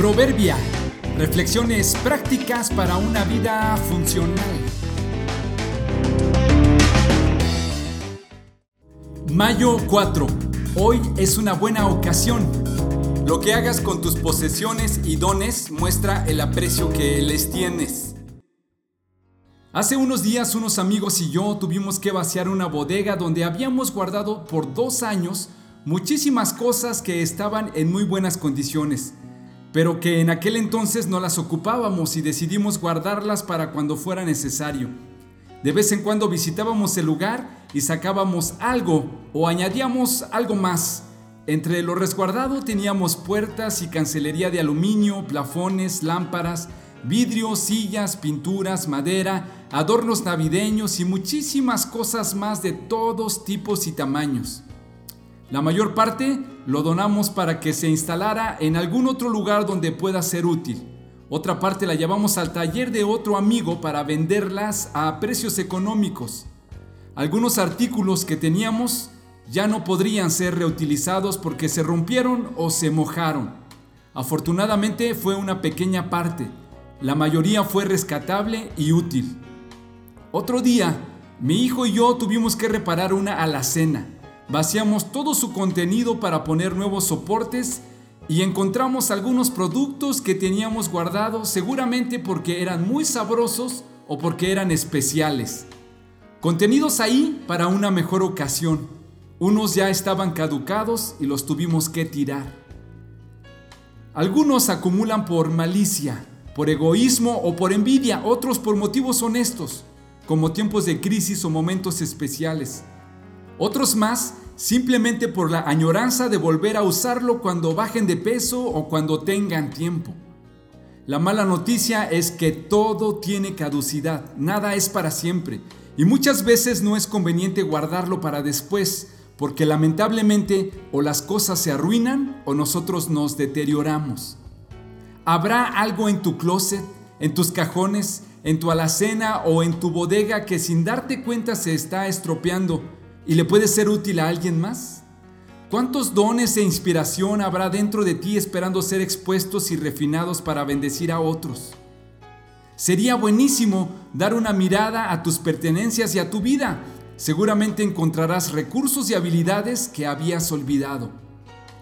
Proverbia. Reflexiones prácticas para una vida funcional. Mayo 4. Hoy es una buena ocasión. Lo que hagas con tus posesiones y dones muestra el aprecio que les tienes. Hace unos días unos amigos y yo tuvimos que vaciar una bodega donde habíamos guardado por dos años muchísimas cosas que estaban en muy buenas condiciones, pero que en aquel entonces no las ocupábamos y decidimos guardarlas para cuando fuera necesario. De vez en cuando visitábamos el lugar y sacábamos algo o añadíamos algo más. Entre lo resguardado teníamos puertas y cancelería de aluminio, plafones, lámparas, vidrios, sillas, pinturas, madera, adornos navideños y muchísimas cosas más de todos tipos y tamaños. La mayor parte lo donamos para que se instalara en algún otro lugar donde pueda ser útil. Otra parte la llevamos al taller de otro amigo para venderlas a precios económicos. Algunos artículos que teníamos ya no podrían ser reutilizados porque se rompieron o se mojaron. Afortunadamente fue una pequeña parte. La mayoría fue rescatable y útil. Otro día, mi hijo y yo tuvimos que reparar una alacena. Vaciamos todo su contenido para poner nuevos soportes y encontramos algunos productos que teníamos guardados seguramente porque eran muy sabrosos o porque eran especiales. Contenidos ahí para una mejor ocasión. Unos ya estaban caducados y los tuvimos que tirar. Algunos acumulan por malicia, por egoísmo o por envidia, otros por motivos honestos, como tiempos de crisis o momentos especiales. Otros más simplemente por la añoranza de volver a usarlo cuando bajen de peso o cuando tengan tiempo. La mala noticia es que todo tiene caducidad, nada es para siempre, y muchas veces no es conveniente guardarlo para después, porque lamentablemente o las cosas se arruinan o nosotros nos deterioramos. ¿Habrá algo en tu closet, en tus cajones, en tu alacena o en tu bodega que sin darte cuenta se está estropeando y le puede ser útil a alguien más? ¿Cuántos dones e inspiración habrá dentro de ti esperando ser expuestos y refinados para bendecir a otros? Sería buenísimo dar una mirada a tus pertenencias y a tu vida. Seguramente encontrarás recursos y habilidades que habías olvidado.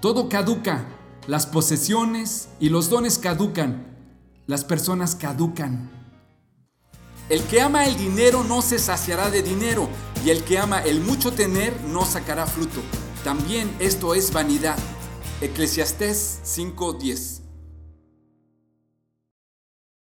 Todo caduca, las posesiones y los dones caducan, las personas caducan. El que ama el dinero no se saciará de dinero, y el que ama el mucho tener no sacará fruto. También esto es vanidad. Eclesiastés 5:10